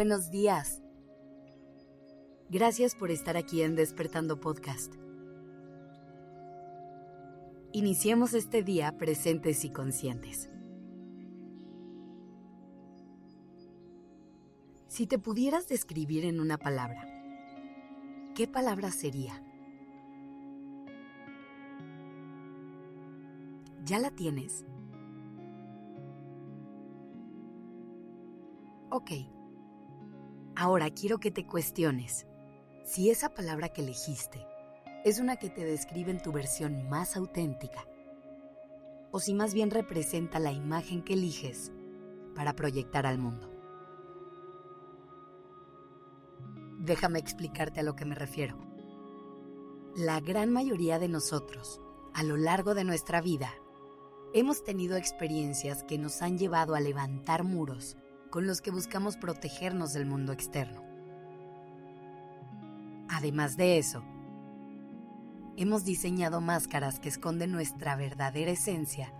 buenos días. Gracias por estar aquí en Despertando Podcast. Iniciemos este día presentes y conscientes. Si te pudieras describir en una palabra, ¿qué palabra sería? ¿Ya la tienes? Ok. Ahora quiero que te cuestiones si esa palabra que elegiste es una que te describe en tu versión más auténtica o si más bien representa la imagen que eliges para proyectar al mundo. Déjame explicarte a lo que me refiero. La gran mayoría de nosotros, a lo largo de nuestra vida, hemos tenido experiencias que nos han llevado a levantar muros con los que buscamos protegernos del mundo externo. Además de eso, hemos diseñado máscaras que esconden nuestra verdadera esencia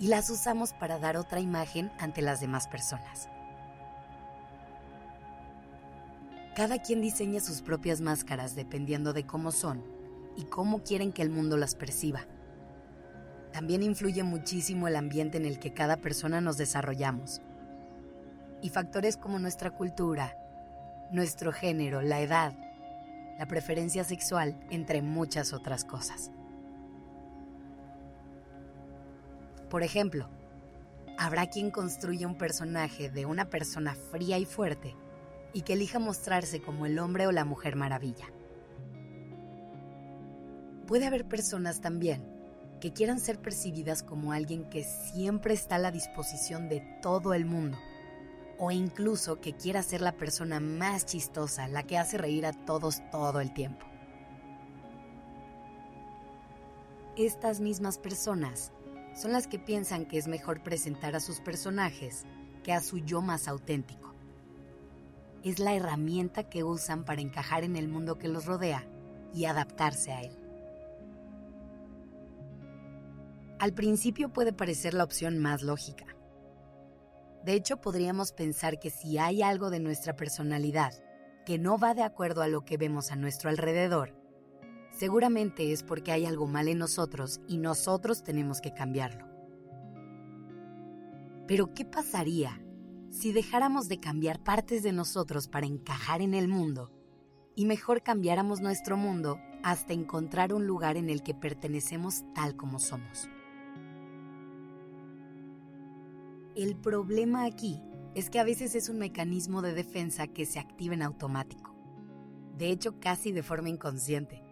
y las usamos para dar otra imagen ante las demás personas. Cada quien diseña sus propias máscaras dependiendo de cómo son y cómo quieren que el mundo las perciba. También influye muchísimo el ambiente en el que cada persona nos desarrollamos y factores como nuestra cultura, nuestro género, la edad, la preferencia sexual, entre muchas otras cosas. Por ejemplo, habrá quien construya un personaje de una persona fría y fuerte y que elija mostrarse como el hombre o la mujer maravilla. Puede haber personas también que quieran ser percibidas como alguien que siempre está a la disposición de todo el mundo o incluso que quiera ser la persona más chistosa, la que hace reír a todos todo el tiempo. Estas mismas personas son las que piensan que es mejor presentar a sus personajes que a su yo más auténtico. Es la herramienta que usan para encajar en el mundo que los rodea y adaptarse a él. Al principio puede parecer la opción más lógica, de hecho, podríamos pensar que si hay algo de nuestra personalidad que no va de acuerdo a lo que vemos a nuestro alrededor, seguramente es porque hay algo mal en nosotros y nosotros tenemos que cambiarlo. Pero ¿qué pasaría si dejáramos de cambiar partes de nosotros para encajar en el mundo y mejor cambiáramos nuestro mundo hasta encontrar un lugar en el que pertenecemos tal como somos? El problema aquí es que a veces es un mecanismo de defensa que se activa en automático. De hecho, casi de forma inconsciente.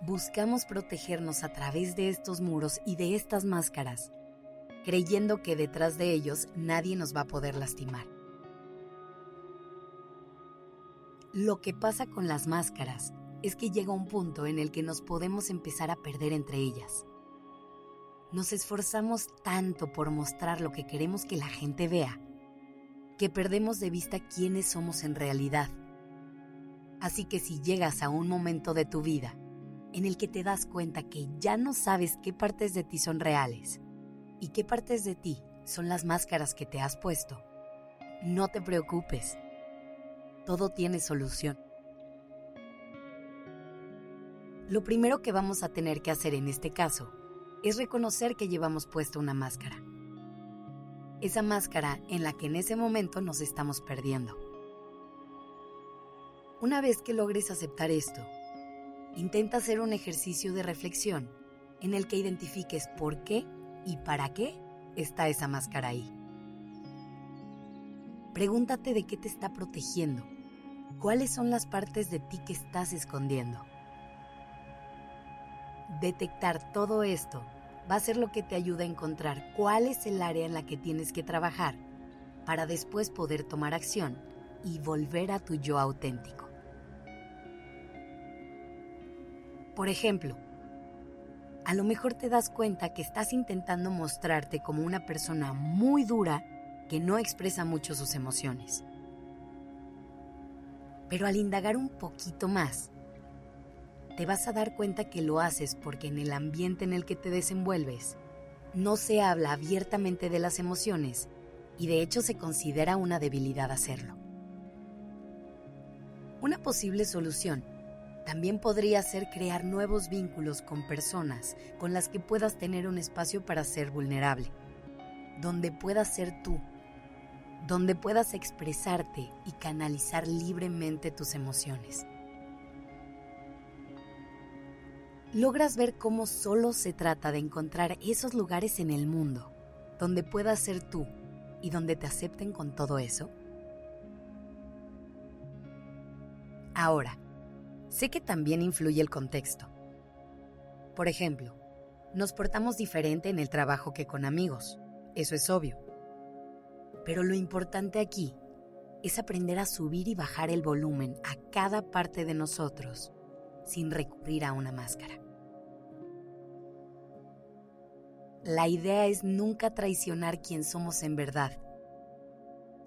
Buscamos protegernos a través de estos muros y de estas máscaras, creyendo que detrás de ellos nadie nos va a poder lastimar. Lo que pasa con las máscaras es que llega un punto en el que nos podemos empezar a perder entre ellas nos esforzamos tanto por mostrar lo que queremos que la gente vea, que perdemos de vista quiénes somos en realidad. Así que si llegas a un momento de tu vida en el que te das cuenta que ya no sabes qué partes de ti son reales y qué partes de ti son las máscaras que te has puesto, no te preocupes. Todo tiene solución. Lo primero que vamos a tener que hacer en este caso es reconocer que llevamos puesta una máscara. Esa máscara en la que en ese momento nos estamos perdiendo. Una vez que logres aceptar esto, intenta hacer un ejercicio de reflexión en el que identifiques por qué y para qué está esa máscara ahí. Pregúntate de qué te está protegiendo, cuáles son las partes de ti que estás escondiendo. Detectar todo esto va a ser lo que te ayuda a encontrar cuál es el área en la que tienes que trabajar para después poder tomar acción y volver a tu yo auténtico. Por ejemplo, a lo mejor te das cuenta que estás intentando mostrarte como una persona muy dura que no expresa mucho sus emociones. Pero al indagar un poquito más, te vas a dar cuenta que lo haces porque en el ambiente en el que te desenvuelves no se habla abiertamente de las emociones y de hecho se considera una debilidad hacerlo. Una posible solución también podría ser crear nuevos vínculos con personas con las que puedas tener un espacio para ser vulnerable, donde puedas ser tú, donde puedas expresarte y canalizar libremente tus emociones. Logras ver cómo solo se trata de encontrar esos lugares en el mundo donde puedas ser tú y donde te acepten con todo eso. Ahora, sé que también influye el contexto. Por ejemplo, nos portamos diferente en el trabajo que con amigos, eso es obvio. Pero lo importante aquí es aprender a subir y bajar el volumen a cada parte de nosotros sin recurrir a una máscara. La idea es nunca traicionar quien somos en verdad.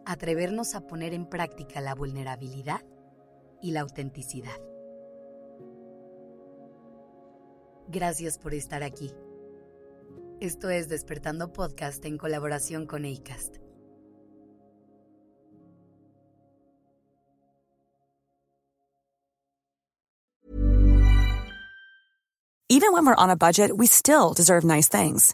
Atrevernos a poner en práctica la vulnerabilidad y la autenticidad. Gracias por estar aquí. Esto es Despertando Podcast en colaboración con ACAST. Even when we're on a budget, we still deserve nice things.